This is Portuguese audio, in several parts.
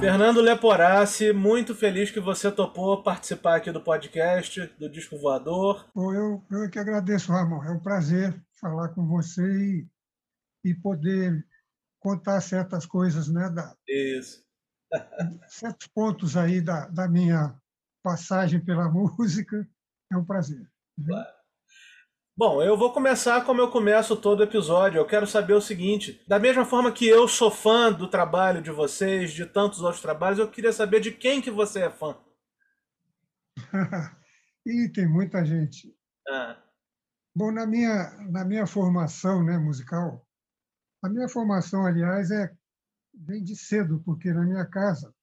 Fernando Leporassi, muito feliz que você topou participar aqui do podcast do Disco Voador. Eu, eu que agradeço, Ramon. É um prazer falar com você e, e poder contar certas coisas, né? Da, Isso. certos pontos aí da, da minha passagem pela música. É um prazer. Claro. Bom, eu vou começar como eu começo todo episódio. Eu quero saber o seguinte: da mesma forma que eu sou fã do trabalho de vocês, de tantos outros trabalhos, eu queria saber de quem que você é fã. e tem muita gente. Ah. Bom, na minha, na minha formação né, musical, a minha formação, aliás, é vem de cedo, porque na minha casa,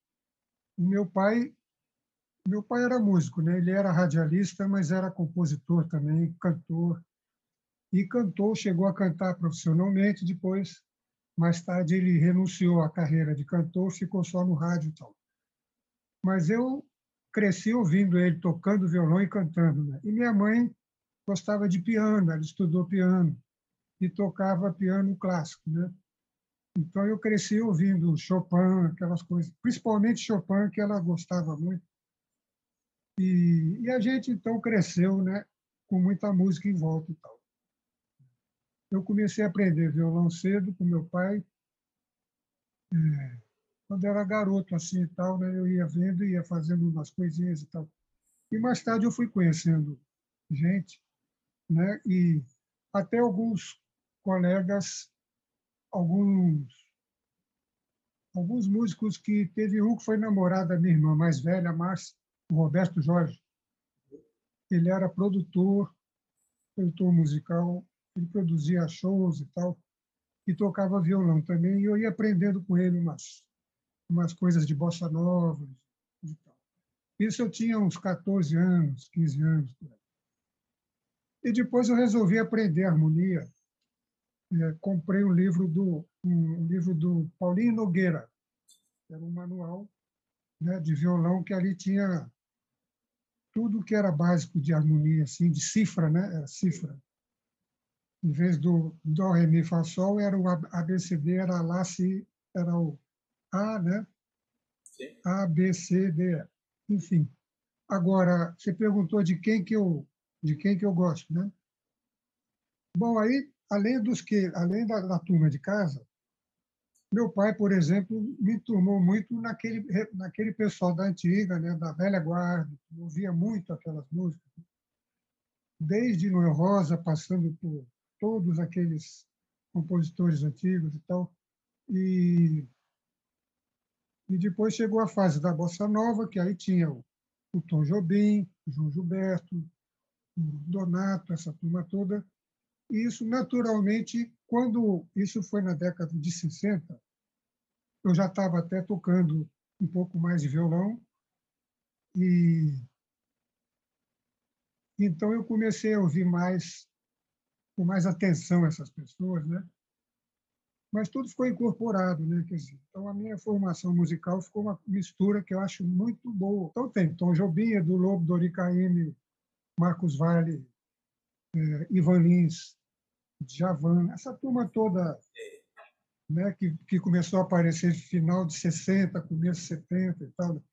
o meu pai meu pai era músico, né? Ele era radialista, mas era compositor também, cantor. E cantou, chegou a cantar profissionalmente. Depois, mais tarde, ele renunciou à carreira de cantor, ficou só no rádio e tal. Mas eu cresci ouvindo ele tocando violão e cantando. Né? E minha mãe gostava de piano, ela estudou piano e tocava piano clássico, né? Então eu cresci ouvindo Chopin, aquelas coisas, principalmente Chopin, que ela gostava muito. E, e a gente então cresceu, né, com muita música em volta e tal. Eu comecei a aprender violão cedo com meu pai. É, quando era garoto assim e tal, né, eu ia vendo, ia fazendo umas coisinhas e tal. E mais tarde eu fui conhecendo gente, né, e até alguns colegas, alguns alguns músicos que teve um que foi namorada da minha irmã mais velha, Márcia, o Roberto Jorge. Ele era produtor, produtor musical, ele produzia shows e tal, e tocava violão também, e eu ia aprendendo com ele umas, umas coisas de bossa nova e tal. Isso eu tinha uns 14 anos, 15 anos. E depois eu resolvi aprender harmonia. É, comprei um livro do um livro do Paulinho Nogueira, era um manual né, de violão que ali tinha tudo que era básico de harmonia, assim, de cifra, né? Era cifra. Em vez do dó, ré, mi, fá, sol, era o ABCD, era lá, si, era o A, né? Sim. A, B, C, D, enfim. Agora, você perguntou de quem que eu, de quem que eu gosto, né? Bom, aí, além dos que, além da, da turma de casa, meu pai, por exemplo, me turmou muito naquele, naquele pessoal da antiga, né, da velha guarda, que ouvia muito aquelas músicas. Desde Noel Rosa, passando por todos aqueles compositores antigos e tal. E, e depois chegou a fase da Bossa Nova, que aí tinha o, o Tom Jobim, o João Gilberto, o Donato, essa turma toda. E isso, naturalmente, quando isso foi na década de 60, eu já estava até tocando um pouco mais de violão e então eu comecei a ouvir mais com mais atenção essas pessoas, né? Mas tudo ficou incorporado, né? Quer dizer, então a minha formação musical ficou uma mistura que eu acho muito boa. Então tem Tom Jobim, Edu Lobo, Dori Caymmi, Marcos Vale, eh, Ivan Lins, Javan, essa turma toda né, que, que começou a aparecer no final de 60, começo de 70 e tal.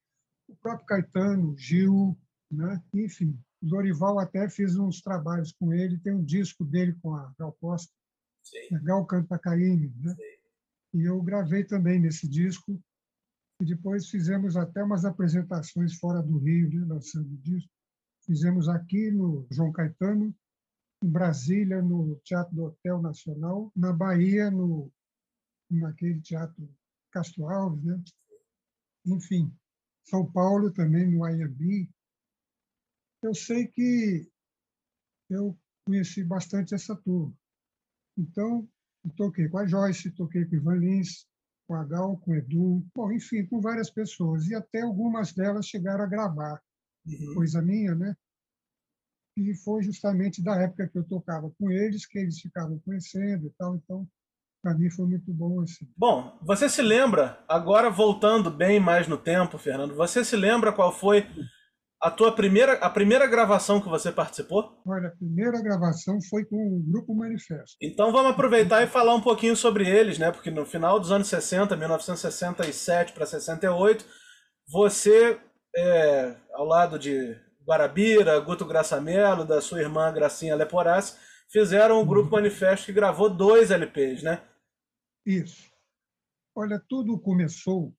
O próprio Caetano, Gil, né, enfim. O Dorival até fiz uns trabalhos com ele, tem um disco dele com a Gal Costa, Sim. Gal Canta Caíme, né? E eu gravei também nesse disco, e depois fizemos até umas apresentações fora do Rio, né, lançando o disco. Fizemos aqui no João Caetano, em Brasília, no Teatro do Hotel Nacional, na Bahia, no, naquele Teatro Castro Alves, né? enfim, São Paulo também, no IAB. Eu sei que eu conheci bastante essa turma. Então, toquei com a Joyce, toquei com o Ivan Lins, com a Gal, com o Edu, bom, enfim, com várias pessoas. E até algumas delas chegaram a gravar uhum. coisa minha, né? e foi justamente da época que eu tocava com eles que eles ficavam conhecendo e tal. Então, para mim foi muito bom assim. Bom, você se lembra, agora voltando bem mais no tempo, Fernando, você se lembra qual foi A tua primeira, a primeira gravação que você participou? Olha, a primeira gravação foi com o Grupo Manifesto. Então vamos aproveitar e falar um pouquinho sobre eles, né? Porque no final dos anos 60, 1967 para 68, você, é, ao lado de Guarabira, Guto Graçamelo, da sua irmã Gracinha Leporassi, fizeram o Grupo uhum. Manifesto que gravou dois LPs, né? Isso. Olha, tudo começou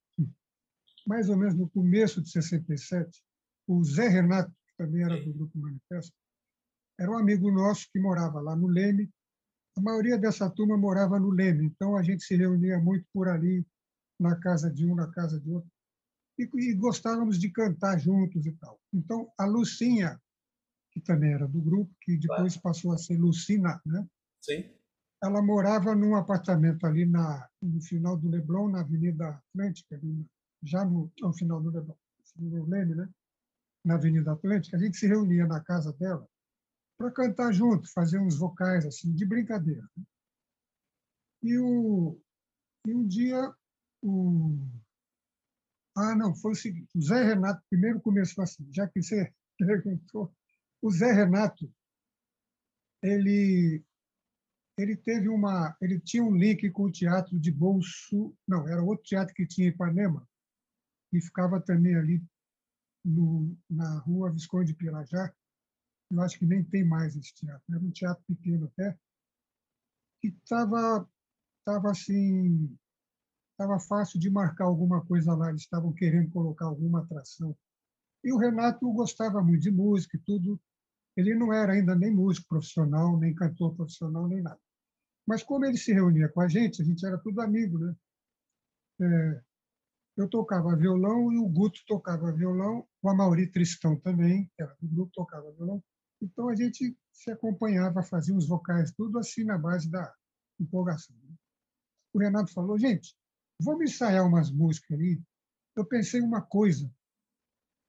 mais ou menos no começo de 67, o Zé Renato, que também era do Grupo Manifesto, era um amigo nosso que morava lá no Leme. A maioria dessa turma morava no Leme, então a gente se reunia muito por ali, na casa de um, na casa de outro, e, e gostávamos de cantar juntos e tal. Então, a Lucinha, que também era do grupo, que depois passou a ser Lucina, né? Sim. Ela morava num apartamento ali na, no final do Leblon, na Avenida Atlântica, já no, no final do Leblon, no Leme, né? Na Avenida Atlântica, a gente se reunia na casa dela para cantar junto, fazer uns vocais assim de brincadeira. Né? E, o, e um dia o ah não foi o seguinte, o Zé Renato primeiro começou assim, já que você perguntou, o Zé Renato ele ele teve uma ele tinha um link com o teatro de Bolso não era outro teatro que tinha em Ipanema e ficava também ali no, na rua Visconde de Pirajá. Eu acho que nem tem mais esse teatro. Era um teatro pequeno até, que estava tava assim estava fácil de marcar alguma coisa lá. Eles estavam querendo colocar alguma atração. E o Renato gostava muito de música e tudo. Ele não era ainda nem músico profissional, nem cantor profissional, nem nada. Mas como ele se reunia com a gente, a gente era tudo amigo, né? É, eu tocava violão e o Guto tocava violão, o Amauri Tristão também, que era do grupo, tocava violão. Então a gente se acompanhava, fazia os vocais, tudo assim na base da empolgação. Né? O Renato falou: gente, vamos ensaiar umas músicas ali. Eu pensei uma coisa.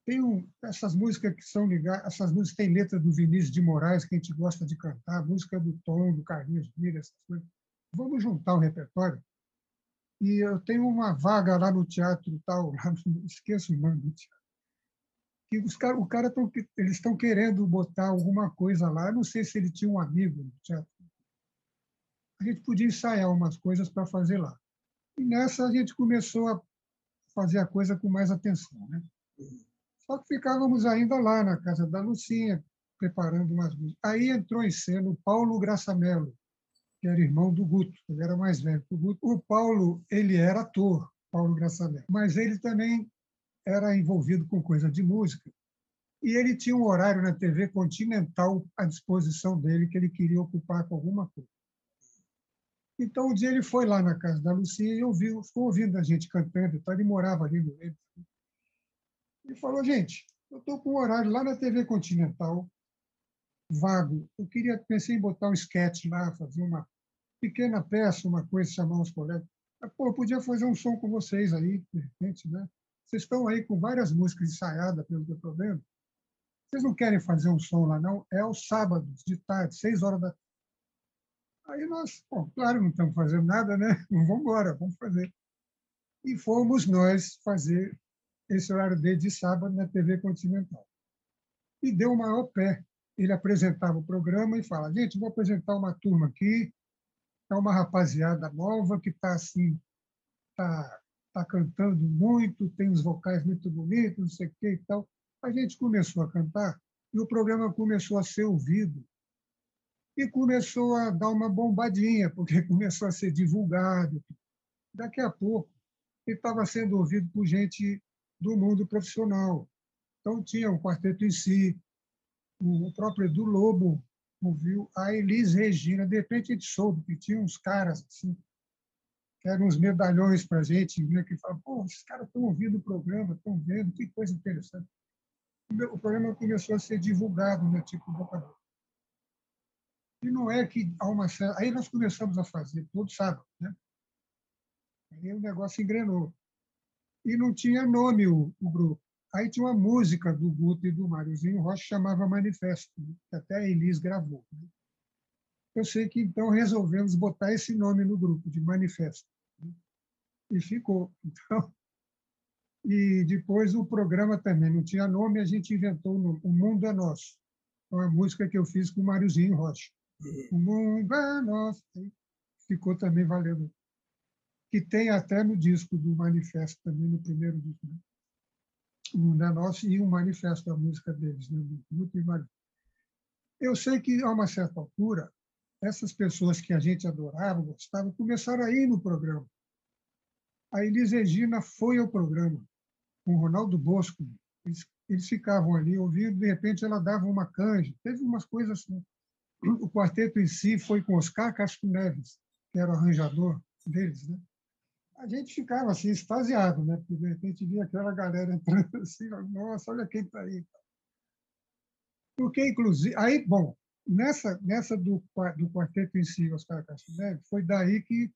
Tem um, essas músicas que são ligadas, essas músicas têm letra do Vinícius de Moraes, que a gente gosta de cantar, música do Tom, do Carlinhos Mira, essas coisas. Vamos juntar o repertório e eu tenho uma vaga lá no teatro tal, lá, esqueço o nome do teatro. Que os cara, o cara tão, eles estão querendo botar alguma coisa lá. Não sei se ele tinha um amigo no teatro. A gente podia ensaiar umas coisas para fazer lá. E nessa a gente começou a fazer a coisa com mais atenção, né? Só que ficávamos ainda lá na casa da Lucinha, preparando umas músicas. Aí entrou em cena o Paulo Graçamelo, que era irmão do Guto, ele era mais velho que o Guto. O Paulo, ele era ator, Paulo Graçamelo, mas ele também era envolvido com coisa de música. E ele tinha um horário na TV Continental à disposição dele que ele queria ocupar com alguma coisa. Então, um dia ele foi lá na casa da Lucia e ouviu, ficou ouvindo a gente cantando, então ele morava ali no meio. E falou: gente, eu estou com um horário lá na TV Continental, vago. Eu queria pensei em botar um sketch lá, fazer uma pequena peça, uma coisa, chamar os colegas. Mas, pô, eu podia fazer um som com vocês aí, de repente, né? Vocês estão aí com várias músicas ensaiadas, pelo que eu estou vendo. Vocês não querem fazer um som lá, não? É aos sábados, de tarde, seis horas da tarde. Aí nós, bom, claro, não estamos fazendo nada, né? Vamos embora, vamos fazer. E fomos nós fazer esse horário de, de sábado na TV Continental. E deu o maior pé ele apresentava o programa e fala: gente, vou apresentar uma turma aqui, é uma rapaziada nova que está assim, está tá cantando muito, tem os vocais muito bonitos, não sei o que e tal. A gente começou a cantar e o programa começou a ser ouvido e começou a dar uma bombadinha, porque começou a ser divulgado. Daqui a pouco, ele estava sendo ouvido por gente do mundo profissional. Então, tinha o quarteto em si, o próprio Edu Lobo ouviu a Elis Regina. De repente, a gente soube que tinha uns caras assim, que eram uns medalhões para a gente, né, que falavam, pô, esses caras estão ouvindo o programa, estão vendo, que coisa interessante. O programa começou a ser divulgado, né, tipo boca a boca. E não é que há uma Aí nós começamos a fazer, todo sábado, né? Aí o negócio engrenou. E não tinha nome o, o grupo. Aí tinha uma música do Guto e do Máriozinho Rocha chamava Manifesto, né? que até a Elis gravou. Né? Eu sei que então resolvemos botar esse nome no grupo, de Manifesto. Né? E ficou. Então, E depois o programa também não tinha nome, a gente inventou o nome, O Mundo é Nosso. Uma música que eu fiz com o Máriozinho Rocha. O Mundo é Nosso. Ficou também valendo. Que tem até no disco do Manifesto, também no primeiro disco. Né? Nosso e o Manifesto, a música deles. Né? Muito Eu sei que, a uma certa altura, essas pessoas que a gente adorava, gostava, começaram a ir no programa. A Elis Regina foi ao programa com o Ronaldo Bosco. Eles, eles ficavam ali ouvindo, de repente ela dava uma canja. Teve umas coisas assim. O quarteto em si foi com Oscar Castro Neves, que era o arranjador deles. Né? A gente ficava assim, extasiado, né? porque de repente via aquela galera entrando assim, nossa, olha quem está aí. Porque, inclusive, aí, bom, nessa, nessa do, do quarteto em si, Oscar Castro foi daí que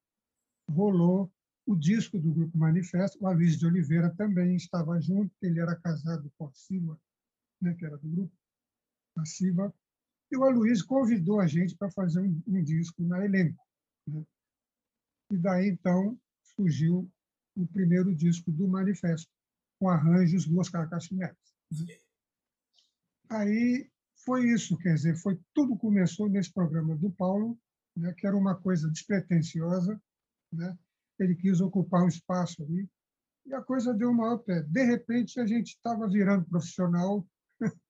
rolou o disco do Grupo Manifesto. O Luiz de Oliveira também estava junto, ele era casado com a Silva, né, que era do grupo, a Silva. E o Aloysio convidou a gente para fazer um, um, disco na elenco. Né? E daí, então, surgiu o primeiro disco do Manifesto, com arranjos do Oscar. Né? Aí foi isso, quer dizer, foi tudo começou nesse programa do Paulo, né, que era uma coisa despretensiosa, né? ele quis ocupar um espaço ali, e a coisa deu maior pé. De repente, a gente estava virando profissional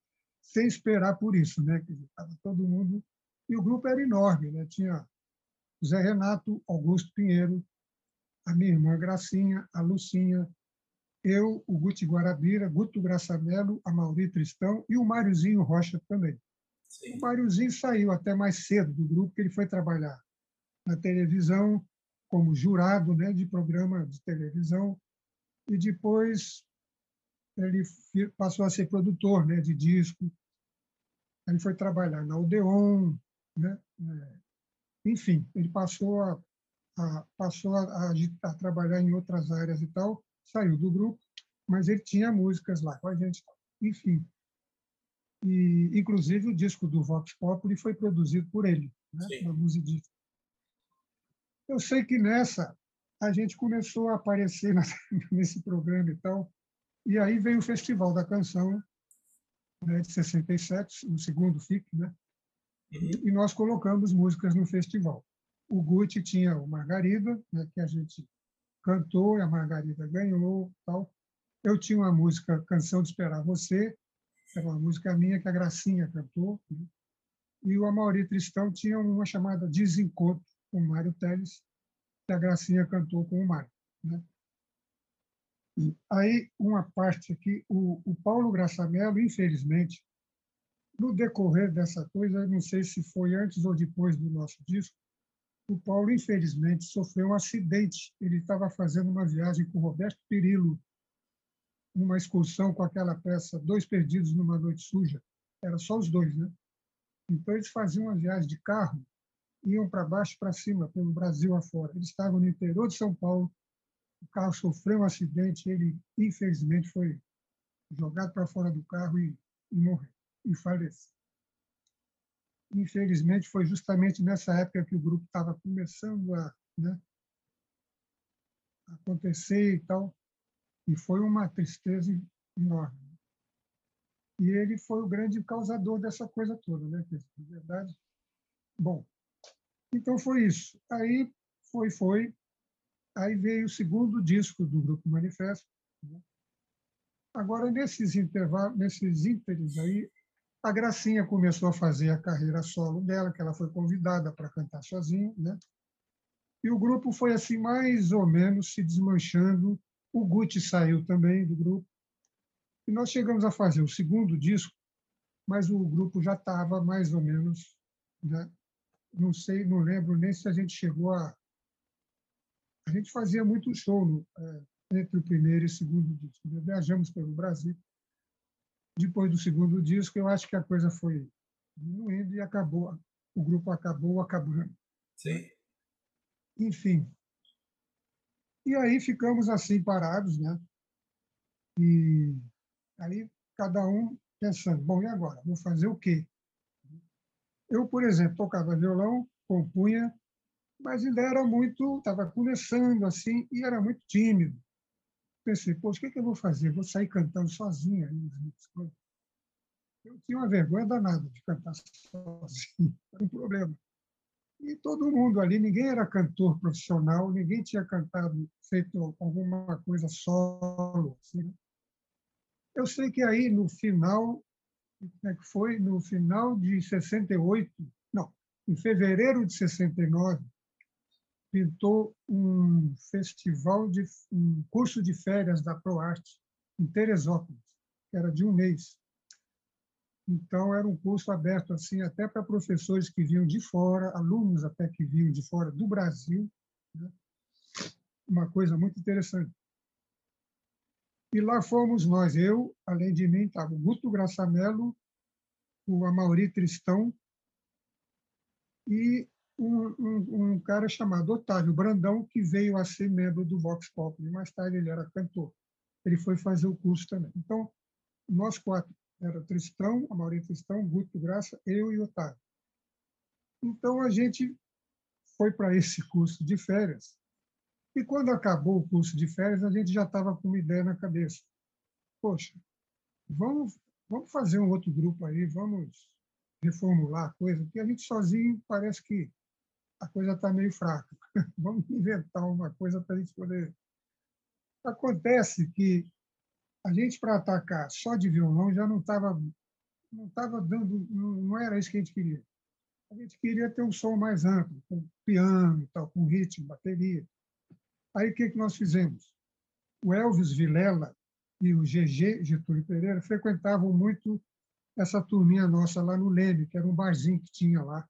sem esperar por isso, né? Estava todo mundo... E o grupo era enorme, né? Tinha Zé Renato, Augusto Pinheiro, a minha irmã Gracinha, a Lucinha, eu, o Guti Guarabira, Guto Graçamelo, a Mauri Tristão e o Máriozinho Rocha também. Sim. O Máriozinho saiu até mais cedo do grupo, que ele foi trabalhar na televisão, como jurado né, de programa de televisão, e depois ele passou a ser produtor né, de disco. Ele foi trabalhar na Odeon, né? É, enfim, ele passou a, a passou a, a, a, trabalhar em outras áreas e tal, saiu do grupo, mas ele tinha músicas lá com a gente, enfim. E, inclusive, o disco do Vox Populi foi produzido por ele, né? na Music eu sei que nessa a gente começou a aparecer nesse programa e tal, e aí veio o Festival da Canção né, de 67, o segundo FIC, né? Uhum. E nós colocamos músicas no festival. O Gucci tinha o Margarida, né, que a gente cantou, a Margarida ganhou, tal. Eu tinha uma música Canção de Esperar Você, era uma música minha que a Gracinha cantou, né? e o Amaury Tristão tinha uma chamada Desencontro, com Mário Teles, que a Gracinha cantou com o Mário. Né? E aí, uma parte aqui, o, o Paulo Graçamelo, infelizmente, no decorrer dessa coisa, não sei se foi antes ou depois do nosso disco, o Paulo, infelizmente, sofreu um acidente. Ele estava fazendo uma viagem com Roberto Perillo, uma excursão com aquela peça Dois Perdidos numa Noite Suja. Era só os dois, né? Então, eles faziam uma viagem de carro iam para baixo para cima, pelo Brasil afora. Eles estavam no interior de São Paulo, o carro sofreu um acidente, ele, infelizmente, foi jogado para fora do carro e, e morreu, e faleceu. Infelizmente, foi justamente nessa época que o grupo estava começando a né, acontecer e tal, e foi uma tristeza enorme. E ele foi o grande causador dessa coisa toda, né? Na verdade, bom, então foi isso. Aí foi, foi. Aí veio o segundo disco do Grupo Manifesto. Né? Agora, nesses intervalos, nesses ínteres aí, a Gracinha começou a fazer a carreira solo dela, que ela foi convidada para cantar sozinha, né? E o grupo foi assim mais ou menos se desmanchando. O Gucci saiu também do grupo. E nós chegamos a fazer o segundo disco, mas o grupo já estava mais ou menos né, não sei, não lembro nem se a gente chegou a. A gente fazia muito show no, é, entre o primeiro e o segundo disco. Né? Viajamos pelo Brasil. Depois do segundo disco, eu acho que a coisa foi diminuindo e acabou. O grupo acabou acabando. Sim. Enfim. E aí ficamos assim parados, né? E aí cada um pensando, bom, e agora? Vou fazer o quê? Eu, por exemplo, tocava violão, compunha, mas ainda era muito, estava começando assim, e era muito tímido. Pensei, poxa, o que, é que eu vou fazer? Vou sair cantando sozinha. Eu tinha uma vergonha danada de cantar sozinho, era um problema. E todo mundo ali, ninguém era cantor profissional, ninguém tinha cantado, feito alguma coisa solo. Assim. Né? Eu sei que aí, no final, como é que foi? No final de 68, não, em fevereiro de 69, pintou um festival de um curso de férias da ProArte em Teresópolis, que era de um mês. Então era um curso aberto assim até para professores que vinham de fora, alunos até que vinham de fora do Brasil, né? uma coisa muito interessante. E lá fomos nós, eu, além de mim, estava o Guto Graçamelo, o Amauri Tristão e um, um, um, cara chamado Otávio Brandão, que veio a ser membro do Vox Populi. Mais tarde ele era cantor. Ele foi fazer o curso também. Então, nós quatro, era Tristão, Amauri Tristão, Guto Graça, eu e Otávio. Então, a gente foi para esse curso de férias e quando acabou o curso de férias, a gente já estava com uma ideia na cabeça. Poxa, vamos, vamos fazer um outro grupo aí, vamos reformular a coisa, porque a gente sozinho parece que a coisa está meio fraca. vamos inventar uma coisa para a gente poder. Acontece que a gente, para atacar só de violão, já não estava não estava dando, não era isso que a gente queria. A gente queria ter um som mais amplo, com piano, tal, com ritmo, bateria. Aí o que, que nós fizemos? O Elvis Vilela e o GG, Getúlio Pereira, frequentavam muito essa turminha nossa lá no Leme, que era um barzinho que tinha lá.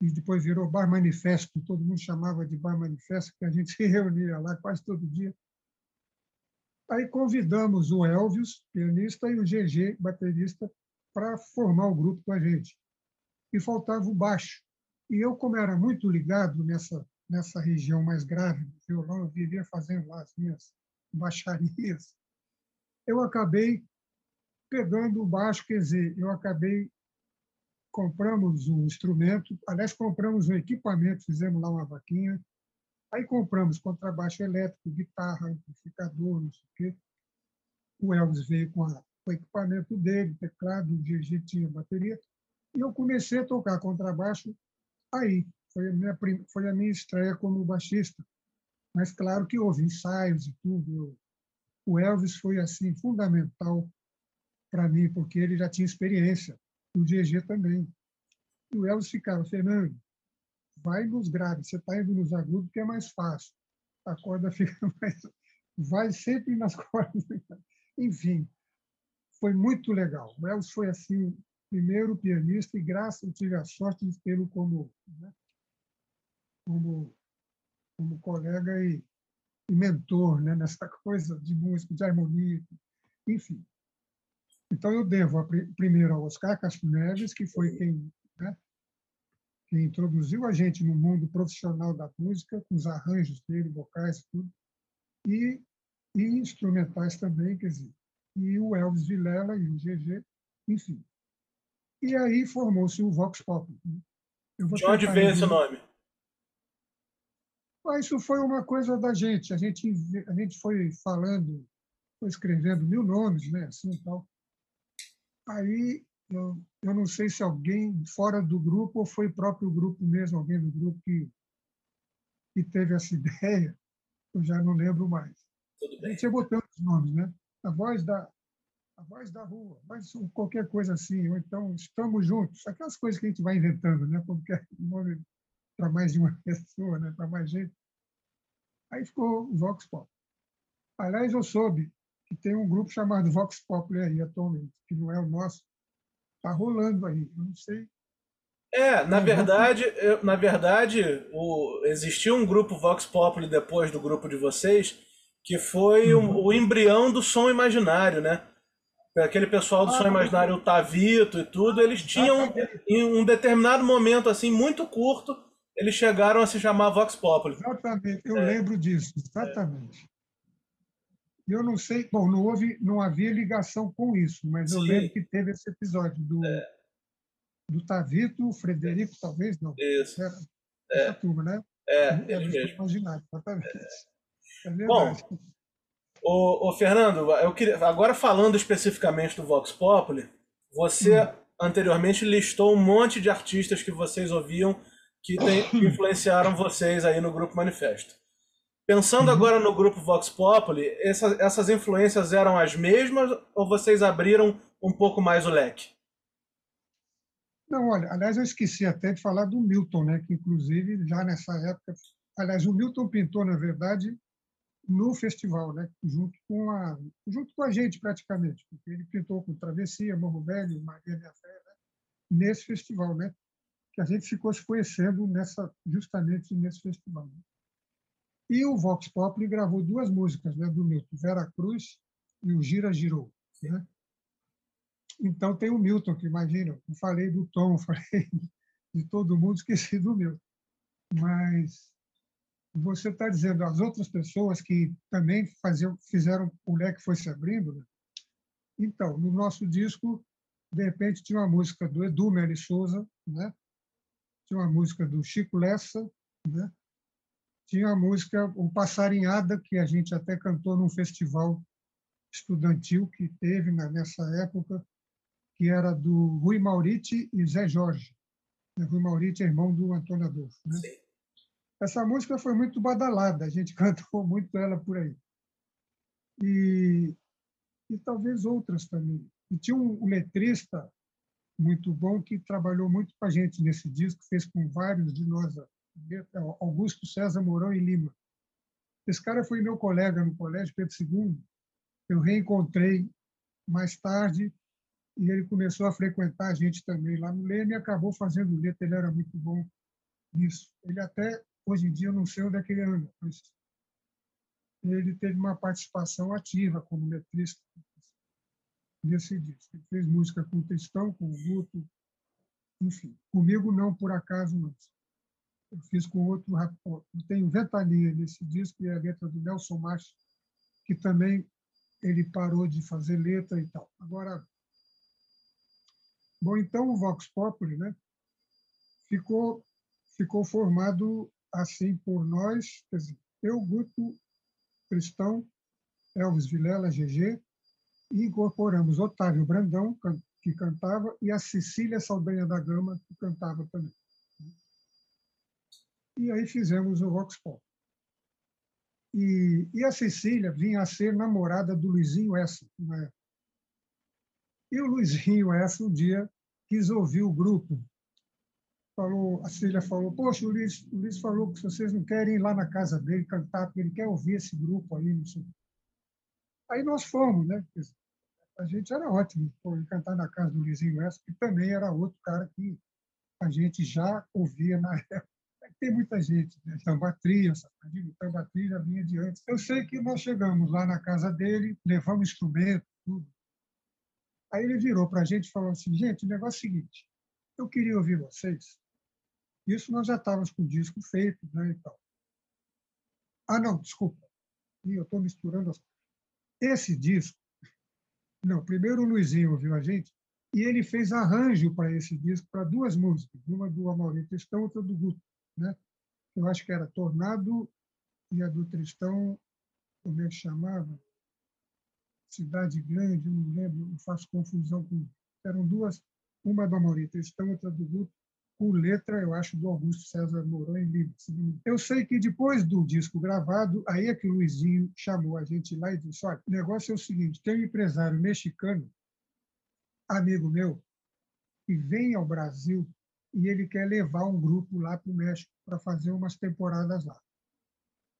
E depois virou Bar Manifesto, todo mundo chamava de Bar Manifesto, que a gente se reunia lá quase todo dia. Aí convidamos o Elvis, pianista, e o GG, baterista, para formar o grupo com a gente. E faltava o baixo. E eu, como era muito ligado nessa nessa região mais grave do violão, eu vivia fazendo lá as minhas baixarias, eu acabei pegando o baixo, quer dizer, eu acabei compramos um instrumento, aliás, compramos um equipamento, fizemos lá uma vaquinha, aí compramos contrabaixo elétrico, guitarra, amplificador, não sei o quê. O Elvis veio com, a, com o equipamento dele, teclado, o tinha bateria, e eu comecei a tocar contrabaixo aí, foi a minha, foi a minha estreia como baixista. Mas claro que houve ensaios e tudo. O Elvis foi assim fundamental para mim, porque ele já tinha experiência. O GG também. E o Elvis ficava, Fernando, vai nos graves, você está indo nos agudos, que é mais fácil. A corda fica mais. Vai sempre nas cordas. Enfim, foi muito legal. O Elvis foi assim, primeiro pianista, e graças, eu tive a sorte de tê-lo como né, como, como colega e, e mentor né, nessa coisa de música, de harmonia, enfim. Então, eu devo a, primeiro ao Oscar Castro Neves, que foi quem, né, quem introduziu a gente no mundo profissional da música, com os arranjos dele, vocais e tudo, e, e instrumentais também, quer dizer, e o Elvis Vilela e o GG, enfim. E aí formou-se o Vox Pop. Né. De onde veio esse nome? Isso foi uma coisa da gente. A gente, a gente foi falando, foi escrevendo mil nomes, né? Assim, tal. Aí, eu, não sei se alguém fora do grupo ou foi o próprio grupo mesmo, alguém do grupo que, que teve essa ideia. Eu já não lembro mais. A gente ia botando os nomes, né? A voz da, a voz da rua, mas qualquer coisa assim, ou então estamos juntos, aquelas coisas que a gente vai inventando, né? Porque é nome para mais de uma pessoa, né? para mais gente. Aí ficou o Vox Pop. Aliás, eu soube que tem um grupo chamado Vox Pop aí atualmente, que não é o nosso. Está rolando aí, eu não sei. É, na verdade, eu, na verdade, o, existiu um grupo Vox Populi depois do grupo de vocês, que foi uhum. o, o, embrião do som imaginário, né? Aquele pessoal do ah, som imaginário, o Tavito e tudo, eles tinham em um determinado momento assim muito curto, eles chegaram a se chamar Vox Populi. Exatamente, eu é. lembro disso, exatamente. Eu não sei, bom, não houve, não havia ligação com isso, mas Sim. eu lembro que teve esse episódio do, é. do Tavito, Frederico, talvez, não. Isso. Era é. turma, né? É, ele mesmo. Imaginário, exatamente. É. é Bom, Ô, ô, Fernando, eu queria, agora falando especificamente do Vox Populi, você hum. anteriormente listou um monte de artistas que vocês ouviam que, tem, que influenciaram vocês aí no Grupo Manifesto. Pensando uhum. agora no Grupo Vox Populi, essa, essas influências eram as mesmas ou vocês abriram um pouco mais o leque? Não, olha, aliás, eu esqueci até de falar do Milton, né, que inclusive já nessa época, aliás, o Milton pintou, na verdade, no festival, né? junto, com a, junto com a gente, praticamente. Porque ele pintou com Travessia, Morro Velho, Maria Minha Fé, né? nesse festival, né? que a gente ficou se conhecendo nessa, justamente nesse festival. Né? E o Vox Populi gravou duas músicas né, do Milton, Vera Cruz e o Gira Girou. Né? Então tem o Milton, que imagina, eu falei do Tom, falei de todo mundo, esqueci do Milton. Mas você está dizendo as outras pessoas que também faziam, fizeram o leque foi se abrindo. Né? Então, no nosso disco, de repente tinha uma música do Edu Meli Souza, né? tinha uma música do Chico Lessa, né? Tinha a música O Passarinhada, que a gente até cantou num festival estudantil que teve nessa época, que era do Rui Mauriti e Zé Jorge. Rui Mauriti é irmão do Antônio Adolfo. Né? Essa música foi muito badalada, a gente cantou muito ela por aí. E, e talvez outras também. E tinha um, letrista muito bom que trabalhou muito com a gente nesse disco, fez com vários de nós, Augusto César Mourão e Lima. Esse cara foi meu colega no colégio, Pedro II. Eu reencontrei mais tarde e ele começou a frequentar a gente também lá no Leme e acabou fazendo letra. Ele era muito bom nisso. Ele até Hoje em dia eu não sei onde é que ele anda, mas ele teve uma participação ativa como letrista nesse disco. Ele fez música com o Tristão, com o Guto, enfim. Comigo não, por acaso, mas eu fiz com outro Eu tenho Ventania nesse disco e a letra do Nelson Marques, que também ele parou de fazer letra e tal. Agora, bom, então o Vox Populi, né, ficou ficou formado assim por nós, dizer, eu, Guto, Cristão, Elvis Vilela, GG, e incorporamos Otávio Brandão, que cantava, e a Cecília Saldanha da Gama, que cantava também. E aí fizemos o Vox Pop. E, e a Cecília vinha a ser namorada do Luizinho Essa, na época. E o Luizinho Essa, um dia, quis ouvir o grupo falou, a Cília falou, poxa, o Luiz, o Luiz falou que vocês não querem ir lá na casa dele cantar, porque ele quer ouvir esse grupo aí, não sei. Aí nós fomos, né? A gente era ótimo pô, cantar na casa do Luizinho West, que também era outro cara que a gente já ouvia na época. Tem muita gente, né? Tambatria, Safadinho, Tambatria já vinha de antes. Eu sei que nós chegamos lá na casa dele, levamos instrumento, tudo. Aí ele virou para a gente e falou assim, gente, o negócio é o seguinte, eu queria ouvir vocês, isso nós já estávamos com o disco feito né, e tal. Ah, não, desculpa. eu estou misturando as Esse disco, não, primeiro o Luizinho ouviu a gente e ele fez arranjo para esse disco, para duas músicas, uma do Amaury Tristão, outra do Guto. Né? Eu acho que era Tornado e a do Tristão, como é que chamava? Cidade Grande, não lembro, não faço confusão com. Eram duas, uma do Amaury Tristão, outra do Guto, com letra, eu acho, do Augusto César Mourão e Lima. Eu sei que depois do disco gravado, aí é que o Luizinho chamou a gente lá e disse: olha, o negócio é o seguinte: tem um empresário mexicano, amigo meu, que vem ao Brasil e ele quer levar um grupo lá para o México para fazer umas temporadas lá.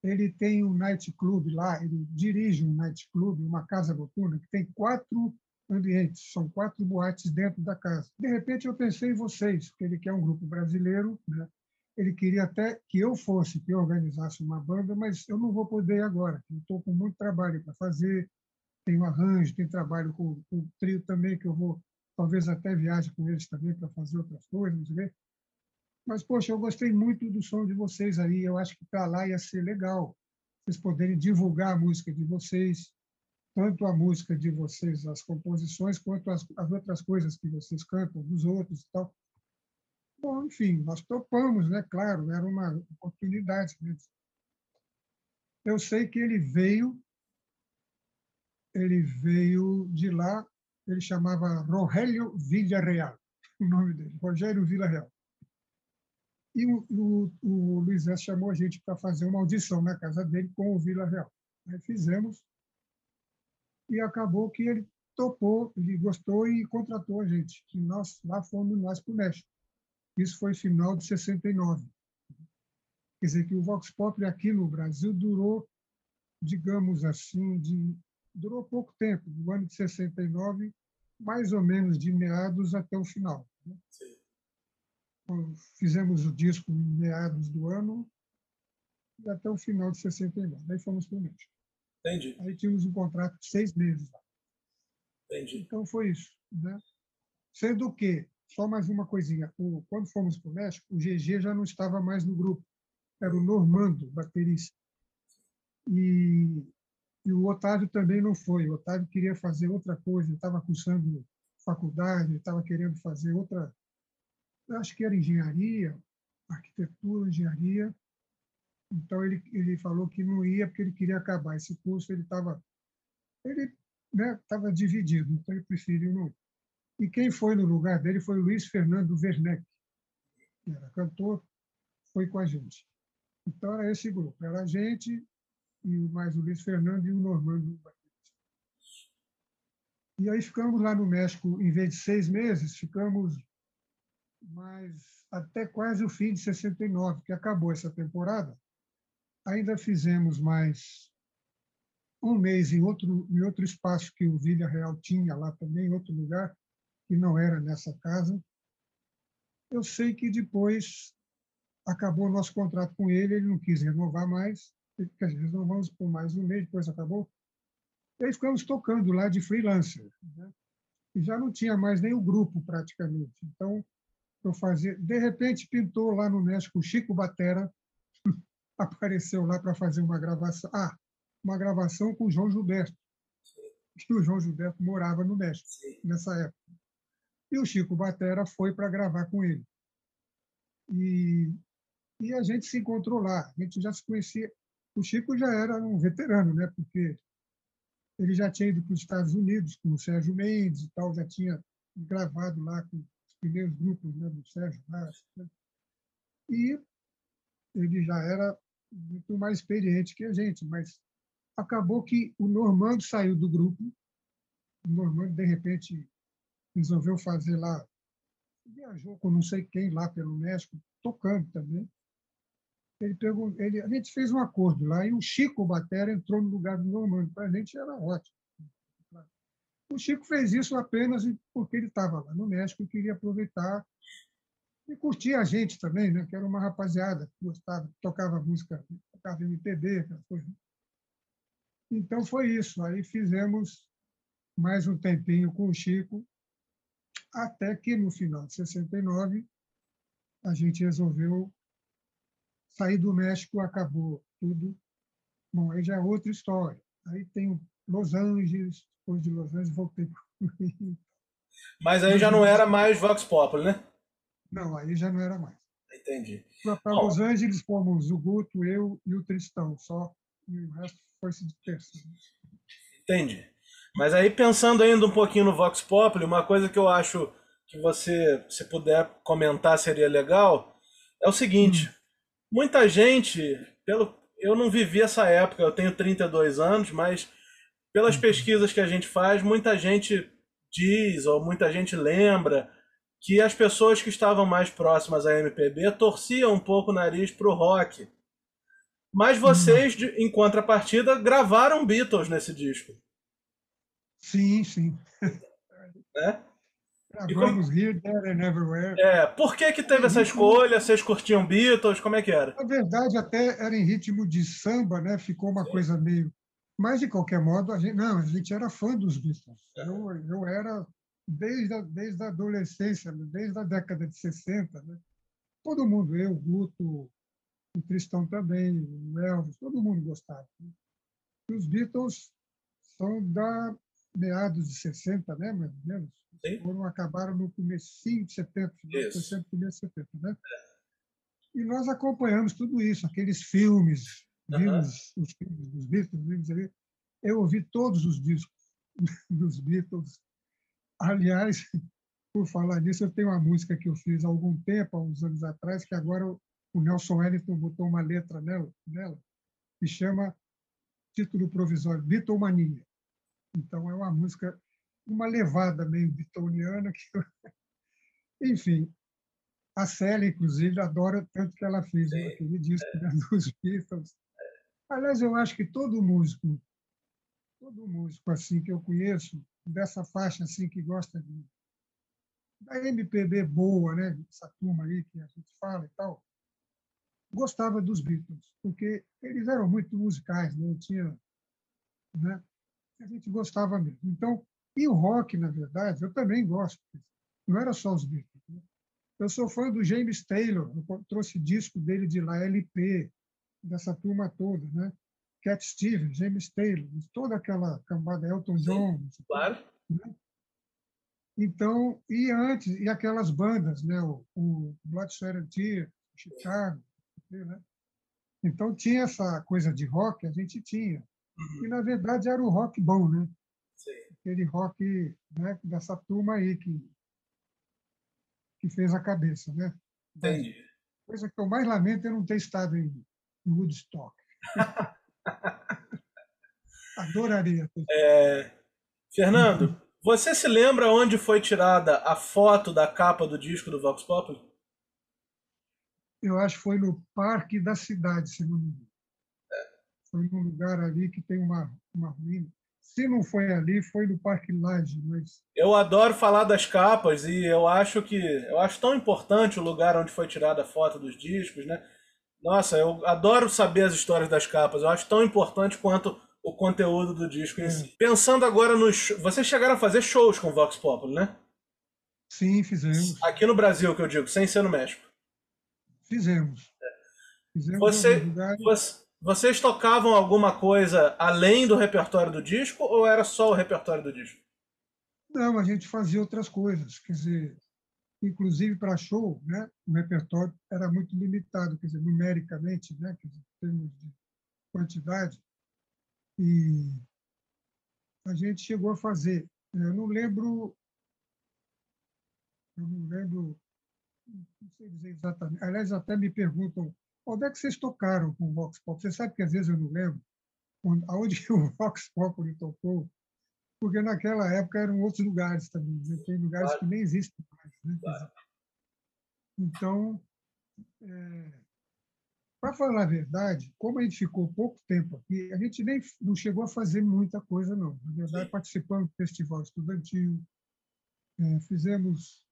Ele tem um night club lá, ele dirige um night club, uma casa noturna, que tem quatro ambientes, são quatro boates dentro da casa. De repente eu pensei em vocês, porque ele quer um grupo brasileiro, né? ele queria até que eu fosse, que eu organizasse uma banda, mas eu não vou poder agora, estou com muito trabalho para fazer, tenho arranjo, tenho trabalho com o trio também, que eu vou, talvez até viaje com eles também para fazer outras coisas, não sei mas, poxa, eu gostei muito do som de vocês aí, eu acho que para lá ia ser legal, vocês poderem divulgar a música de vocês, tanto a música de vocês, as composições, quanto as, as outras coisas que vocês cantam dos outros e tal. Bom, enfim, nós topamos, né? Claro, era uma oportunidade. Eu sei que ele veio ele veio de lá, ele chamava Rogério Villarreal, o nome dele, Rogério Villarreal. E o, o, o Luiz S. chamou a gente para fazer uma audição na casa dele com o Villarreal. Aí fizemos, e acabou que ele topou, ele gostou e contratou a gente. E nós lá fomos nós para o México. Isso foi final de 69. Quer dizer que o Vox Populi aqui no Brasil durou, digamos assim, de, durou pouco tempo, do ano de 69, mais ou menos de meados até o final. Né? Fizemos o disco em meados do ano e até o final de 69. Aí fomos para o México. Entendi. Aí tínhamos um contrato de seis meses lá. Entendi. Então foi isso. Né? Sendo que, só mais uma coisinha, o, quando fomos para o México, o GG já não estava mais no grupo, era o Normando, baterista. E, e o Otávio também não foi. O Otávio queria fazer outra coisa, ele estava cursando faculdade, estava querendo fazer outra, acho que era engenharia, arquitetura, engenharia. Então ele, ele falou que não ia porque ele queria acabar esse curso, ele estava ele né, dividido, então ele preferiu não. E quem foi no lugar dele foi Luiz Fernando Werneck, que era cantor, foi com a gente. Então era esse grupo, era a gente e mais o Luiz Fernando e o Normando E aí ficamos lá no México, em vez de seis meses, ficamos mais até quase o fim de 69, que acabou essa temporada. Ainda fizemos mais um mês em outro, em outro espaço que o Vila Real tinha lá também, em outro lugar, que não era nessa casa. Eu sei que depois acabou o nosso contrato com ele, ele não quis renovar mais, quer dizer, renovamos por mais um mês, depois acabou. E aí ficamos tocando lá de freelancer. Né? E já não tinha mais nem o grupo, praticamente. Então, eu fazia... De repente, pintou lá no México o Chico Batera, apareceu lá para fazer uma gravação. Ah, uma gravação com o João Gilberto, que o João Gilberto morava no México nessa época. E o Chico Batera foi para gravar com ele. E, e a gente se encontrou lá, a gente já se conhecia. O Chico já era um veterano, né? porque ele já tinha ido para os Estados Unidos com o Sérgio Mendes e tal, já tinha gravado lá com os primeiros grupos né, do Sérgio Vaz. Né? E ele já era muito mais experiente que a gente, mas acabou que o Normando saiu do grupo. O Normando, de repente, resolveu fazer lá, viajou com não sei quem lá pelo México, tocando também. Ele pegou, ele, a gente fez um acordo lá e o Chico Batera entrou no lugar do Normando. Para a gente era ótimo. O Chico fez isso apenas porque ele estava lá no México e queria aproveitar e curtir a gente também, né? que era uma rapaziada que gostava, tocava música, tocava MPB, aquelas coisas. Então foi isso. Aí fizemos mais um tempinho com o Chico, até que no final de 69 a gente resolveu sair do México, acabou tudo. Bom, aí já é outra história. Aí tem Los Angeles, depois de Los Angeles voltei para Mas aí já não era mais Vox Populi, né? Não, aí já não era mais. Entendi. Para Los Angeles fomos o Guto, eu e o Tristão só, e o resto foi-se dispersando. Entendi. Mas aí pensando ainda um pouquinho no Vox Populi, uma coisa que eu acho que você, se puder comentar, seria legal, é o seguinte: hum. Muita gente, pelo, eu não vivi essa época, eu tenho 32 anos, mas pelas hum. pesquisas que a gente faz, muita gente diz ou muita gente lembra que as pessoas que estavam mais próximas à MPB torciam um pouco o nariz para o rock. Mas vocês, hum. em contrapartida, gravaram Beatles nesse disco. Sim, sim. É? Gravamos como... Here, There and Everywhere. É, por que que teve essa escolha? Vocês curtiam Beatles? Como é que era? Na verdade, até era em ritmo de samba, né? Ficou uma coisa meio... Mas, de qualquer modo, a gente, não, a gente era fã dos Beatles. Eu, eu era desde a, desde a adolescência, desde a década de 60, né? Todo mundo, eu, Guto, o Tristão também, o Elvis, todo mundo gostava. Né? E os Beatles são da meados de 60, né, mais ou menos? Sim. Foram, acabaram no começo de 70, final 60, começo de 70, né? É. E nós acompanhamos tudo isso, aqueles filmes, vimos os filmes dos Beatles, vimos ali. Eu ouvi todos os discos, dos Beatles. Aliás, por falar nisso, eu tenho uma música que eu fiz há algum tempo, há uns anos atrás, que agora o Nelson Wellington botou uma letra nela, nela que chama título provisório Beatlemania. Então é uma música, uma levada meio beatoniana que eu... enfim, a Célia, inclusive, adora tanto que ela fez Sim. aquele disco é. dos Beatles. Aliás, eu acho que todo músico, todo músico assim que eu conheço, dessa faixa assim que gosta de, da MPB boa, né? Essa turma aí que a gente fala e tal, gostava dos Beatles, porque eles eram muito musicais, né? tinha, né? A gente gostava mesmo. Então, e o rock, na verdade, eu também gosto. Não era só os Beatles. Né? Eu sou fã do James Taylor, eu trouxe disco dele de lá, LP, dessa turma toda, né? Cat Stevens, James Taylor, toda aquela cambada, Elton John. Claro. Né? Então, e antes, e aquelas bandas, né? o, o Blood, Sweat and Tears, Chicago, né? Então tinha essa coisa de rock, a gente tinha. Uhum. E, na verdade, era o rock bom, né? Sim. Aquele rock né, dessa turma aí que, que fez a cabeça, né? Entendi. Coisa que eu mais lamento é não ter estado em, em Woodstock. Adoraria. É... Fernando, você se lembra onde foi tirada a foto da capa do disco do Vox Populi? Eu acho que foi no Parque da Cidade, se não me. Foi num lugar ali que tem uma, uma ruína. Se não foi ali, foi no Parque Laje, mas... Eu adoro falar das capas e eu acho que eu acho tão importante o lugar onde foi tirada a foto dos discos, né? Nossa, eu adoro saber as histórias das capas. Eu acho tão importante quanto o conteúdo do disco em é. si. Pensando agora nos. Vocês chegaram a fazer shows com Vox Populi, né? Sim, fizemos. Aqui no Brasil, que eu digo, sem ser no México. Fizemos. fizemos Você, você, vocês tocavam alguma coisa além do repertório do disco ou era só o repertório do disco? Não, a gente fazia outras coisas. Quer dizer, inclusive para show, né, o repertório era muito limitado, quer dizer, numericamente, né, quer dizer, em termos de quantidade. E a gente chegou a fazer. Eu não lembro. Eu não lembro. Não sei dizer exatamente. Aliás, até me perguntam onde é que vocês tocaram com o Vox Pop. Você sabe que às vezes eu não lembro aonde o Vox Populi tocou porque naquela época eram outros lugares também. Né? Tem lugares claro. que nem existem mais. Né? Claro. Então, é, para falar a verdade, como a gente ficou pouco tempo aqui, a gente nem não chegou a fazer muita coisa, não. Na verdade, Sim. participamos do festival estudantil, é, fizemos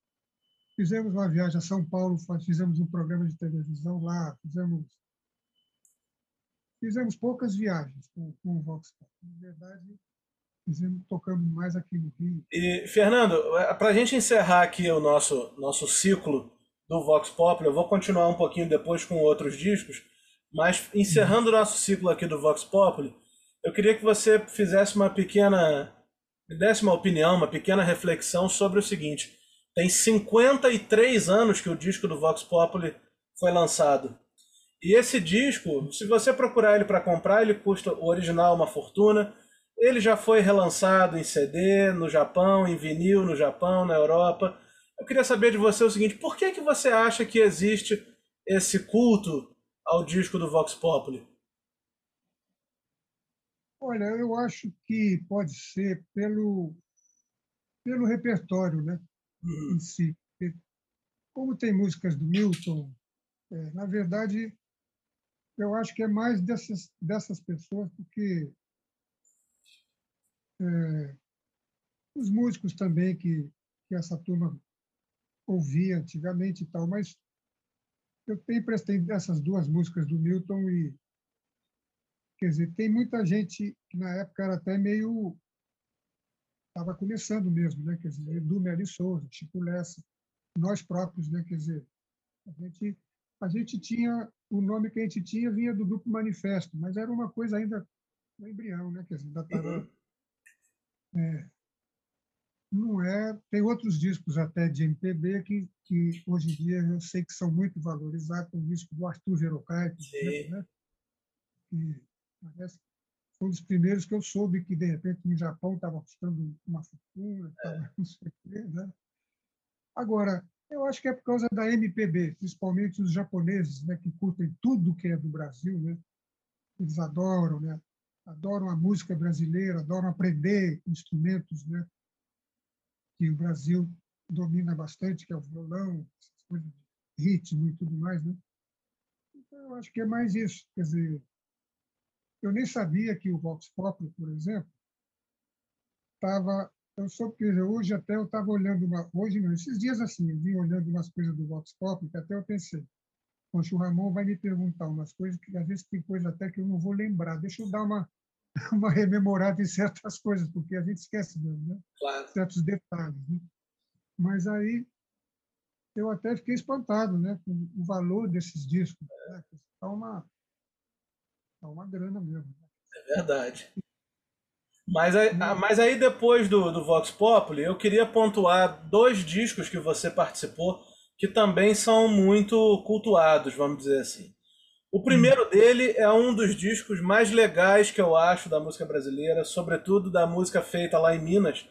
fizemos uma viagem a São Paulo, fizemos um programa de televisão lá, fizemos fizemos poucas viagens com, com o Vox Pop. Na verdade, fizemos tocando mais aqui no Rio. E, Fernando, é, para a gente encerrar aqui o nosso, nosso ciclo do Vox Pop, eu vou continuar um pouquinho depois com outros discos, mas encerrando o nosso ciclo aqui do Vox Populi, eu queria que você fizesse uma pequena, me desse uma opinião, uma pequena reflexão sobre o seguinte. Tem 53 anos que o disco do Vox Populi foi lançado. E esse disco, se você procurar ele para comprar, ele custa o original uma fortuna. Ele já foi relançado em CD no Japão, em vinil no Japão, na Europa. Eu queria saber de você o seguinte: por que, que você acha que existe esse culto ao disco do Vox Populi? Olha, eu acho que pode ser pelo, pelo repertório né. Em si. Como tem músicas do Milton, é, na verdade, eu acho que é mais dessas, dessas pessoas, porque é, os músicos também que, que essa turma ouvia antigamente e tal, mas eu tenho prestei dessas duas músicas do Milton e quer dizer tem muita gente que na época era até meio estava começando mesmo, né? Quer dizer, Edu Meri Souza, Chico Lessa, nós próprios, né? Quer dizer, a gente a gente tinha o nome que a gente tinha vinha do grupo Manifesto, mas era uma coisa ainda no embrião, né? Quer dizer, ainda estava uhum. É, não é. Tem outros discos até de MPB que, que hoje em dia eu sei que são muito valorizados. O disco do Arthur Verocai, por exemplo, né? que parece foi um dos primeiros que eu soube que, de repente, no Japão estava custando uma fortuna, é. não sei o quê, né? Agora, eu acho que é por causa da MPB, principalmente os japoneses, né, que curtem tudo que é do Brasil, né? Eles adoram, né? Adoram a música brasileira, adoram aprender instrumentos, né? Que o Brasil domina bastante, que é o violão, ritmo e tudo mais, né? Então, eu acho que é mais isso. Quer dizer, eu nem sabia que o Vox Pop, por exemplo, estava eu sou que hoje até eu estava olhando uma hoje não esses dias assim eu vim olhando umas coisas do Vox Pop que até eu pensei Poxa, o Ramon vai me perguntar umas coisas que às vezes tem coisa até que eu não vou lembrar deixa eu dar uma uma rememorada em certas coisas porque a gente esquece mesmo né claro. certos detalhes né? mas aí eu até fiquei espantado né com o valor desses discos né? Tá uma tá uma grana mesmo né? é verdade mas aí, mas aí depois do, do Vox Populi, eu queria pontuar dois discos que você participou que também são muito cultuados, vamos dizer assim. O primeiro dele é um dos discos mais legais que eu acho da música brasileira, sobretudo da música feita lá em Minas,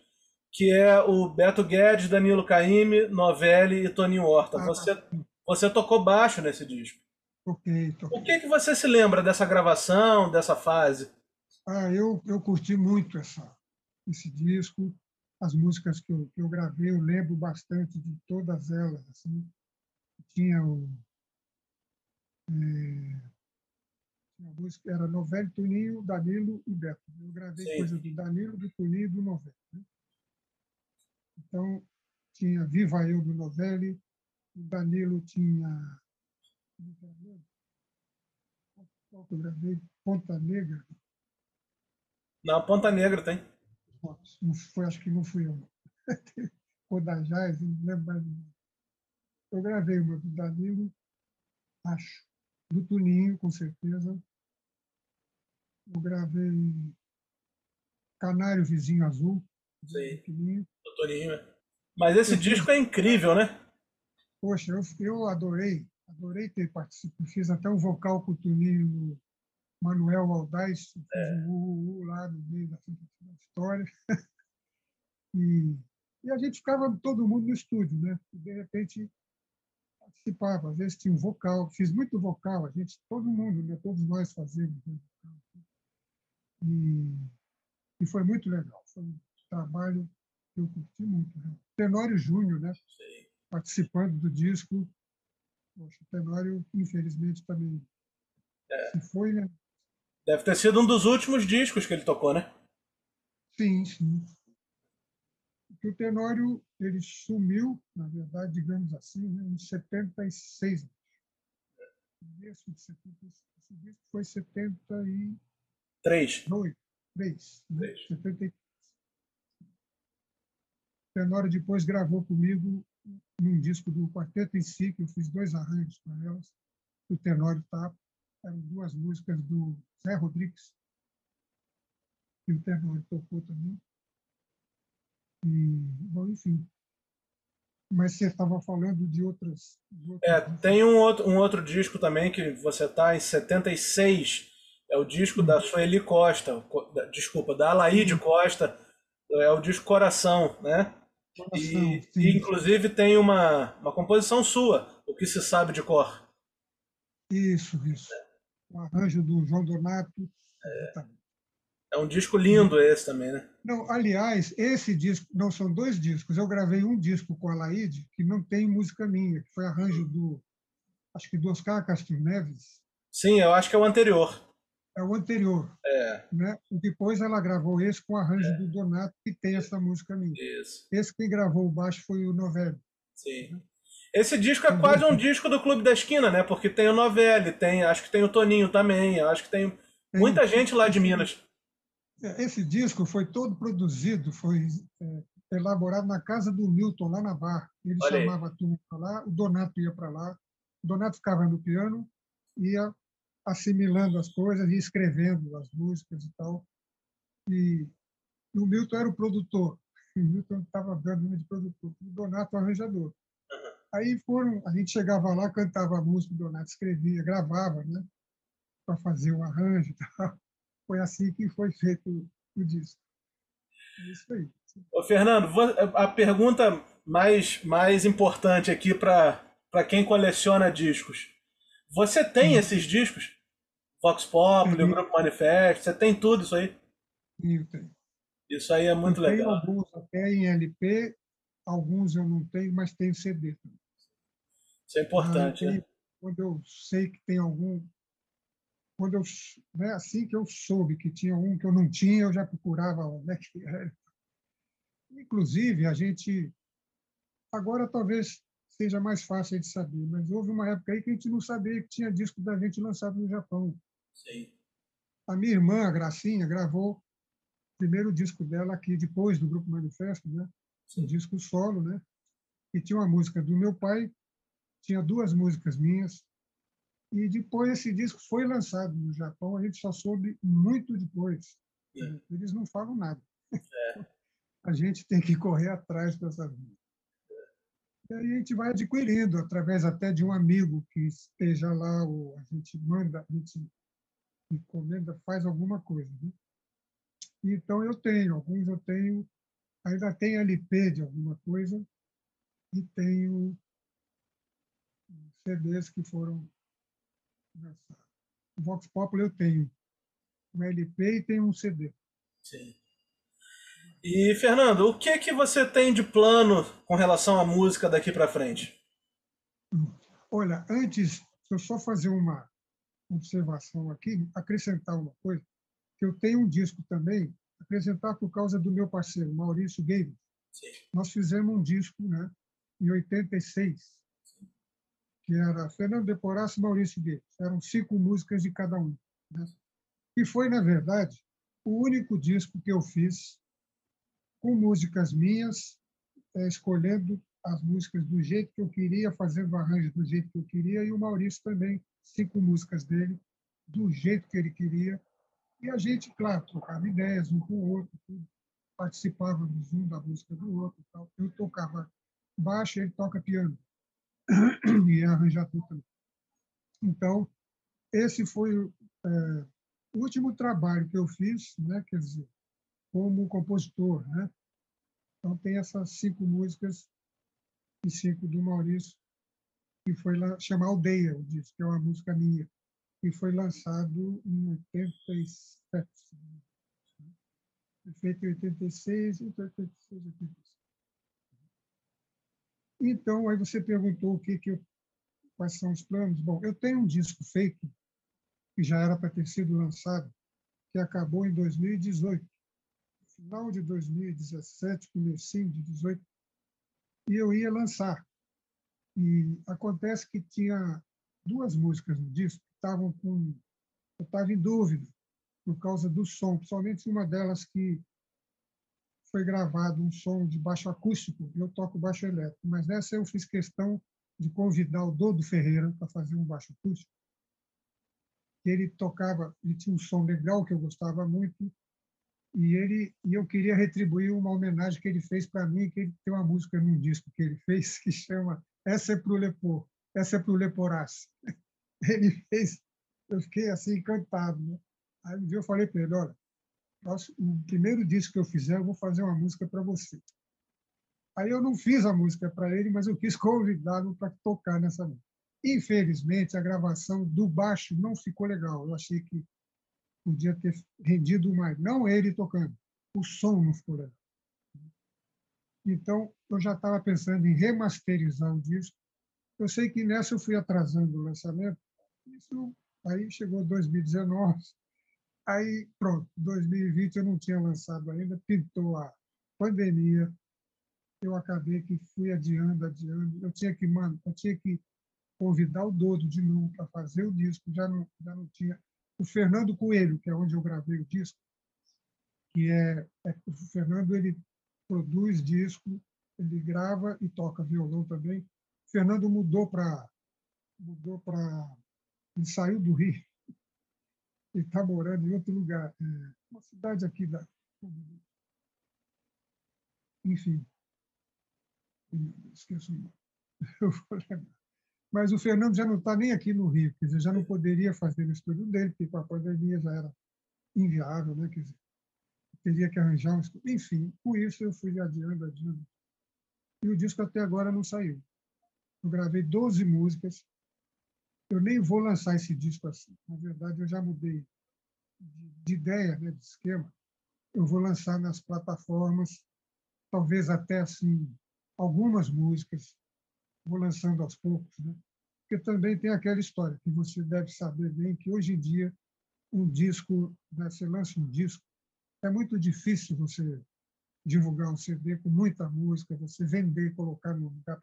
que é o Beto Guedes, Danilo Caymmi, Novelli e Toninho Horta. Ah, você, você tocou baixo nesse disco. Okay, O que, que você se lembra dessa gravação, dessa fase? Ah, eu, eu curti muito essa, esse disco, as músicas que eu, que eu gravei, eu lembro bastante de todas elas. Assim. Tinha o. É, a música era Novelli, Toninho, Danilo e Beto. Eu gravei Sim. coisa do Danilo, do Toninho e do Novelli. Né? Então, tinha Viva Eu do Novelli, o Danilo tinha. Eu gravei? Ponta Negra, na Ponta Negra tem. Não foi, acho que não fui eu. Jazz, não lembro mais. Eu gravei uma do Danilo, acho. Do Tuninho, com certeza. Eu gravei Canário Vizinho Azul. Sim. Do Tuninho. É. Mas esse eu disco fiz... é incrível, né? Poxa, eu, eu adorei. Adorei ter participado. Fiz até um vocal com o Tuninho no Manuel Aldaz, é. lá no meio da, história. e, e a gente ficava todo mundo no estúdio, né? E, de repente participava, às vezes tinha um vocal, fiz muito vocal, a gente, todo mundo, né? todos nós fazemos. Né? E, e foi muito legal, foi um trabalho que eu curti muito. Né? Tenório Júnior, né? Sim. participando do disco. Poxa, o Tenório, infelizmente, também é. se foi, né? Deve ter sido um dos últimos discos que ele tocou, né? Sim, sim. O Tenório ele sumiu, na verdade, digamos assim, né, em 76. Esse, esse disco foi 73. Três. Dois. Três. Né? Três. 73. O Tenório depois gravou comigo num disco do Quarteto em Si, que eu fiz dois arranjos para elas. O Tenório tá, eram duas músicas do Zé Rodrigues, que o Tenor tocou também. E, bom, enfim. Mas você estava falando de outras. De outras é, tem um outro, um outro disco também que você está em 76. É o disco da Sueli Costa, desculpa, da Alaide Costa. É o disco Coração, né? Coração, e, e, inclusive tem uma, uma composição sua, O que se sabe de cor. Isso, isso o arranjo do João Donato. É, é um disco lindo esse também, né? Não, aliás, esse disco, não são dois discos. Eu gravei um disco com a Laide que não tem música minha, que foi arranjo do, acho que do Oscar Castro Neves. Sim, eu acho que é o anterior. É o anterior. É. Né? E depois ela gravou esse com arranjo é. do Donato, que tem essa música minha. Isso. Esse quem gravou o baixo foi o Novelli. Sim. Né? Esse disco é quase um disco do Clube da Esquina, né? Porque tem o Novelli, tem, acho que tem o Toninho também, acho que tem muita gente lá de Minas. É, esse disco foi todo produzido, foi é, elaborado na casa do Milton, lá na Barra. Ele Olha chamava aí. a turma para lá, o Donato ia para lá, o Donato ficava no piano, ia assimilando as coisas e escrevendo as músicas e tal. E, e o Milton era o produtor. O Milton estava dando de produtor. O Donato o arranjador. Aí foram, a gente chegava lá, cantava a música, o Donato escrevia, gravava, né? Para fazer o arranjo e tal. foi assim que foi feito o disco. É isso aí. Ô, Fernando, a pergunta mais, mais importante aqui para quem coleciona discos. Você tem hum. esses discos? Vox Populi, o Grupo Manifesto, você tem tudo isso aí? Sim, tenho. Isso aí é muito eu legal. Tenho alguns até em LP, alguns eu não tenho, mas tenho CD também. Isso é importante. né? Quando eu sei que tem algum. Quando eu, né, assim que eu soube que tinha um que eu não tinha, eu já procurava onde é que era. Inclusive, a gente. Agora talvez seja mais fácil de saber, mas houve uma época aí que a gente não sabia que tinha disco da gente lançado no Japão. Sim. A minha irmã, a Gracinha, gravou o primeiro disco dela aqui, depois do Grupo Manifesto, né? um disco solo, né? E tinha uma música do meu pai, tinha duas músicas minhas, e depois esse disco foi lançado no Japão, a gente só soube muito depois. Eles não falam nada. É. a gente tem que correr atrás para saber. E aí a gente vai adquirindo, através até de um amigo que esteja lá, ou a gente manda, a gente encomenda, faz alguma coisa. Né? Então eu tenho, alguns eu tenho, ainda tenho LP de alguma coisa, e tenho CDs que foram lançados. Vox Populi eu tenho um LP e tenho um CD. Sim. E, Fernando, o que é que você tem de plano com relação à música daqui para frente? Olha, antes, eu só fazer uma observação aqui, acrescentar uma coisa, que eu tenho um disco também, apresentar por causa do meu parceiro, Maurício Games. Nós fizemos um disco né, em 86, que era Fernando de e Maurício Guedes. Eram cinco músicas de cada um. Né? E foi, na verdade, o único disco que eu fiz com músicas minhas, é, escolhendo as músicas do jeito que eu queria, fazendo o arranjo do jeito que eu queria, e o Maurício também, cinco músicas dele, do jeito que ele queria. E a gente, claro, trocava ideias um com o outro, tudo. participávamos um da música do outro. Tal. Eu tocava baixo, ele toca piano e arranjar tudo também. Então, esse foi é, o último trabalho que eu fiz, né? quer dizer, como compositor. Né? Então, tem essas cinco músicas e cinco do Maurício, que foi lá, chama Aldeia, o disco, que é uma música minha, que foi lançado em 87. Foi feito em 86, 86, 86. Então, aí você perguntou o que, que eu, quais são os planos. Bom, eu tenho um disco feito, que já era para ter sido lançado, que acabou em 2018. Final de 2017, comecinho de 2018, e eu ia lançar. E acontece que tinha duas músicas no disco que estavam com... Eu estava em dúvida por causa do som, principalmente uma delas que foi gravado um som de baixo acústico, eu toco baixo elétrico, mas nessa eu fiz questão de convidar o Dodo Ferreira para fazer um baixo acústico. Ele tocava, ele tinha um som legal que eu gostava muito, e ele e eu queria retribuir uma homenagem que ele fez para mim, que ele tem uma música num disco que ele fez que chama Essa é pro Lepor, essa é pro Leporace. Ele fez, eu fiquei assim encantado, né? Aí eu falei para ele, olha, o primeiro disco que eu fizer, eu vou fazer uma música para você. Aí eu não fiz a música para ele, mas eu quis convidá-lo para tocar nessa música. Infelizmente, a gravação do baixo não ficou legal. Eu achei que podia ter rendido mais. Não ele tocando, o som não ficou. Então, eu já estava pensando em remasterizar o disco. Eu sei que nessa eu fui atrasando o lançamento. Isso, aí chegou 2019, Aí, pronto, 2020 eu não tinha lançado ainda, pintou a pandemia, eu acabei que fui adiando, adiando. Eu tinha que, mano, eu tinha que convidar o Dodo de novo para fazer o disco, já não, já não tinha. O Fernando Coelho, que é onde eu gravei o disco, que é, é o Fernando ele produz disco, ele grava e toca violão também. O Fernando mudou para mudou para ele saiu do Rio ele está morando em outro lugar, é, uma cidade aqui da. Enfim, esqueço o nome. Mas o Fernando já não está nem aqui no Rio, quer dizer, já não poderia fazer no estúdio dele, porque com a pandemia já era inviável, né? Quer dizer, teria que arranjar um. Enfim, com isso eu fui adiando, adiando. E o disco até agora não saiu. Eu gravei 12 músicas. Eu nem vou lançar esse disco assim. Na verdade, eu já mudei de, de ideia, né, de esquema. Eu vou lançar nas plataformas, talvez até assim, algumas músicas. Vou lançando aos poucos, né? Porque também tem aquela história que você deve saber bem que hoje em dia um disco, né, você lança um disco, é muito difícil você divulgar um CD com muita música, você vender e colocar no lugar.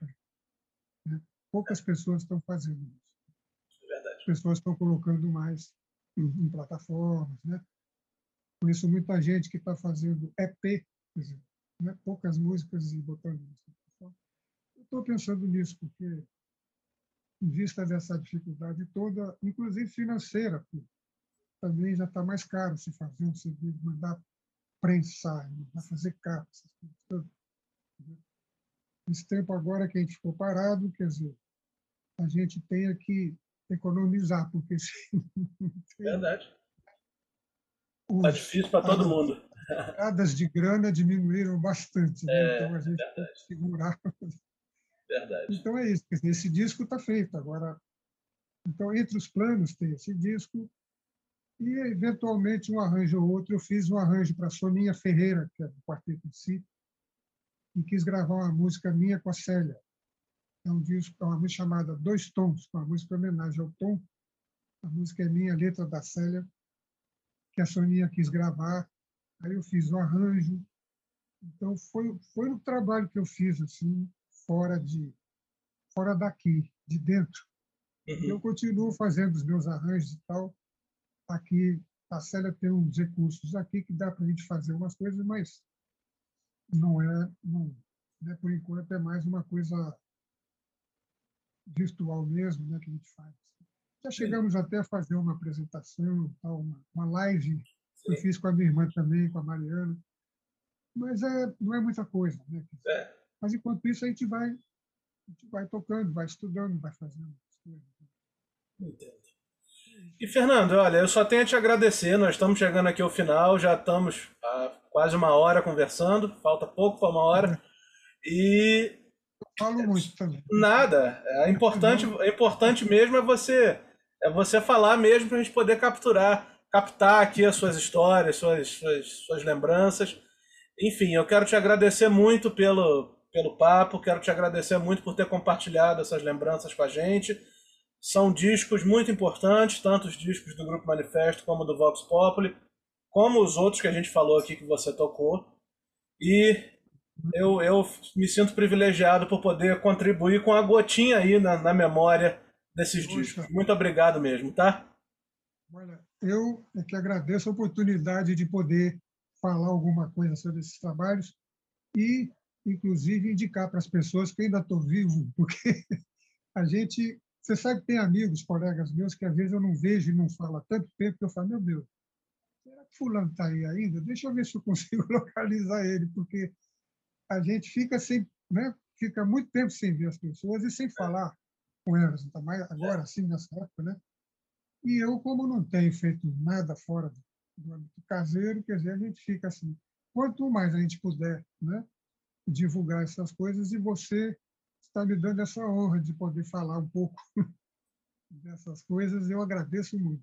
Né? Poucas pessoas estão fazendo isso. É As pessoas estão colocando mais em, em plataformas. Né? Conheço muita gente que está fazendo EP, dizer, né? poucas músicas e botando isso. Estou pensando nisso, porque, em vista dessa dificuldade toda, inclusive financeira, também já está mais caro se fazer um CD, mandar prensar, mandar fazer capa, essas coisas todas. Esse tempo agora que a gente ficou parado, quer dizer, a gente tem que economizar, porque se Verdade. Está difícil para todo mundo. As de grana diminuíram bastante, né? É, então a gente verdade. tem que segurar. Verdade. Então é isso, esse disco está feito. Agora, então, entre os planos tem esse disco, e, eventualmente, um arranjo ou outro. Eu fiz um arranjo para Soninha Ferreira, que é do Quarteto de Si, e quis gravar uma música minha com a Célia. É um disco, é uma música chamada Dois Tons, uma música em homenagem ao Tom. A música é minha, a letra da Célia, que a Soninha quis gravar. Aí eu fiz o arranjo. Então, foi, foi um trabalho que eu fiz, assim, fora, de, fora daqui, de dentro. Uhum. Eu continuo fazendo os meus arranjos e tal, aqui a Célia tem uns recursos aqui que dá para a gente fazer umas coisas, mas não é, não, né, por enquanto é mais uma coisa virtual mesmo, né, que a gente faz. Já chegamos Sim. até a fazer uma apresentação, tal, uma, uma live que eu fiz com a minha irmã também, com a Mariana, mas é, não é muita coisa, né? É. Mas enquanto isso a gente vai, a gente vai tocando, vai estudando, vai fazendo as coisas. Entendo. E Fernando, olha, eu só tenho a te agradecer. Nós estamos chegando aqui ao final, já estamos há quase uma hora conversando, falta pouco para uma hora. E eu falo muito também. Nada. É importante, é importante mesmo é você é você falar mesmo para a gente poder capturar, captar aqui as suas histórias, suas, suas, suas lembranças. Enfim, eu quero te agradecer muito pelo, pelo papo, quero te agradecer muito por ter compartilhado essas lembranças com a gente. São discos muito importantes, tanto os discos do Grupo Manifesto como do Vox Populi, como os outros que a gente falou aqui que você tocou. E eu, eu me sinto privilegiado por poder contribuir com a gotinha aí na, na memória desses Poxa. discos. Muito obrigado mesmo, tá? Olha, eu é que agradeço a oportunidade de poder falar alguma coisa sobre esses trabalhos e, inclusive, indicar para as pessoas que ainda estou vivo, porque a gente você sabe que tem amigos, colegas meus, que às vezes eu não vejo e não falo há tanto tempo que eu falo, meu Deus, será que fulano está aí ainda? Deixa eu ver se eu consigo localizar ele, porque a gente fica sem, né? fica muito tempo sem ver as pessoas e sem falar com elas, ainda mais agora, assim, nessa época, né? E eu, como não tenho feito nada fora do âmbito caseiro, quer dizer, a gente fica assim, quanto mais a gente puder, né? Divulgar essas coisas e você está me dando essa honra de poder falar um pouco dessas coisas. Eu agradeço muito.